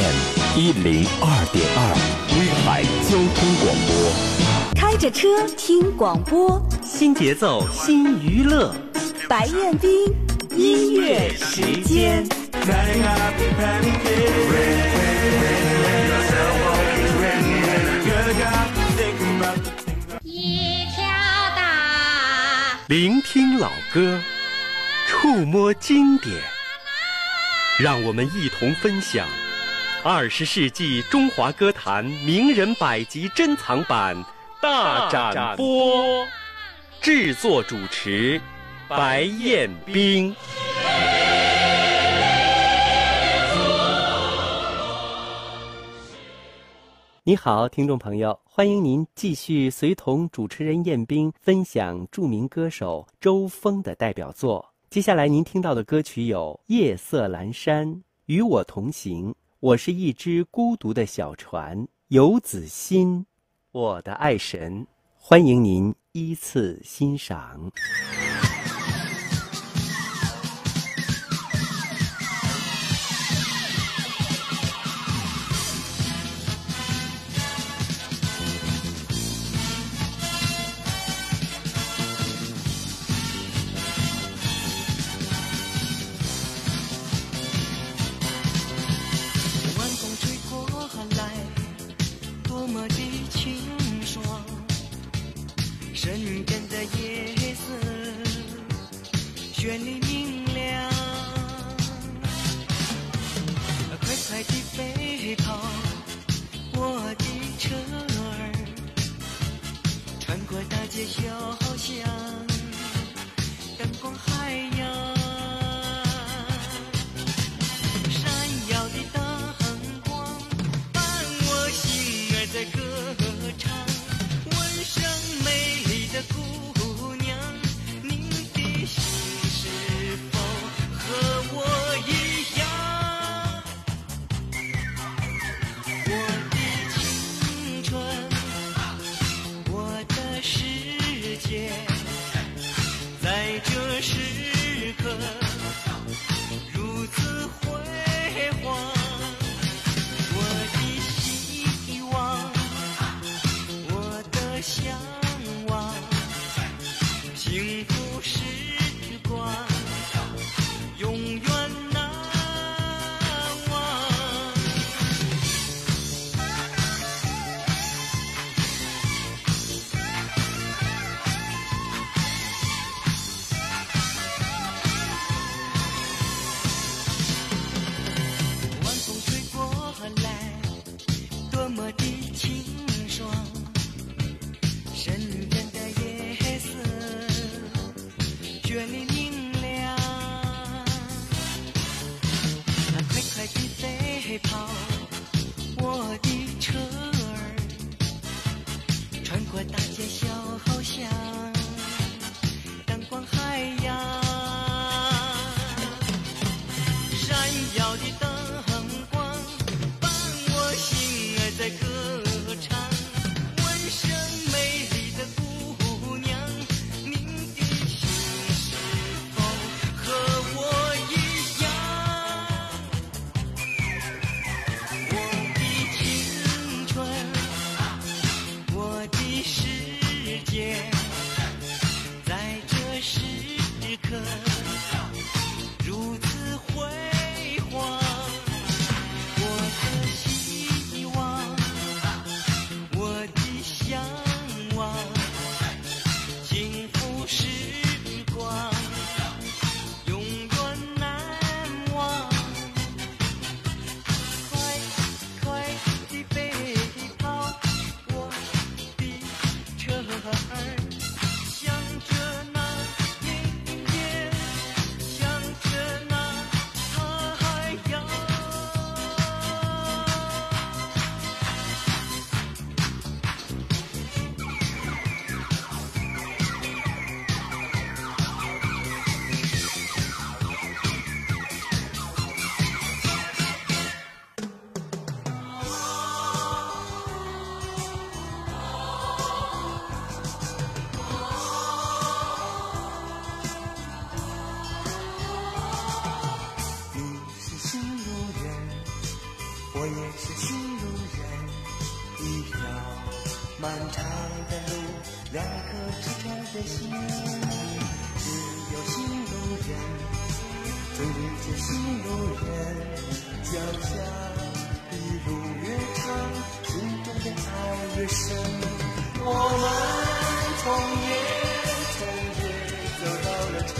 FM 一零二点二，威海交通广播。开着车听广播，新节奏新娱乐，白彦斌音乐时间。一条大，聆听老歌，触摸经典，让我们一同分享二十世纪中华歌坛名人百集珍藏版大展播。制作主持白彦冰。你好，听众朋友，欢迎您继续随同主持人彦冰分享著名歌手周峰的代表作。接下来您听到的歌曲有《夜色阑珊》《与我同行》《我是一只孤独的小船》《游子心》《我的爱神》，欢迎您依次欣赏。脚下，一路越长，心中的爱越深。我们从夜从夜走到了晨，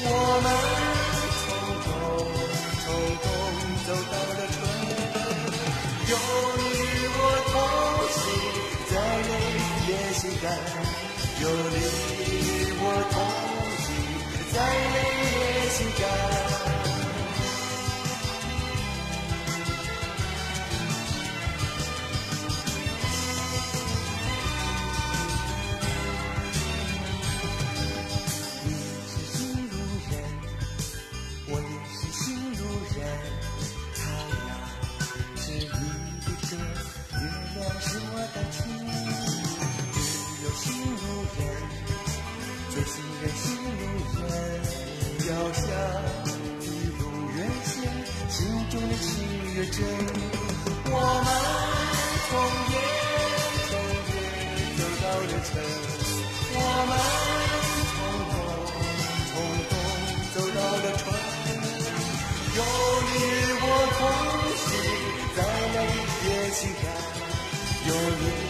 我们从冬从冬走到了春。有你我同行，再累也心甘；有你我同行，再累也心甘。列，我们匆匆匆匆走到了春，有你我同行，咱们也心甘，有你。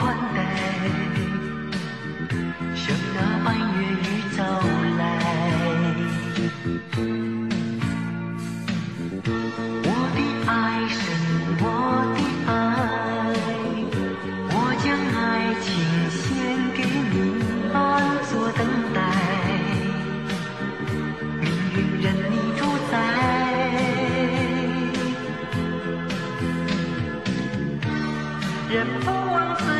宽带像那半月雨走来我的爱是我的爱我将爱情献给你当做等待。命运任你主宰。任不枉此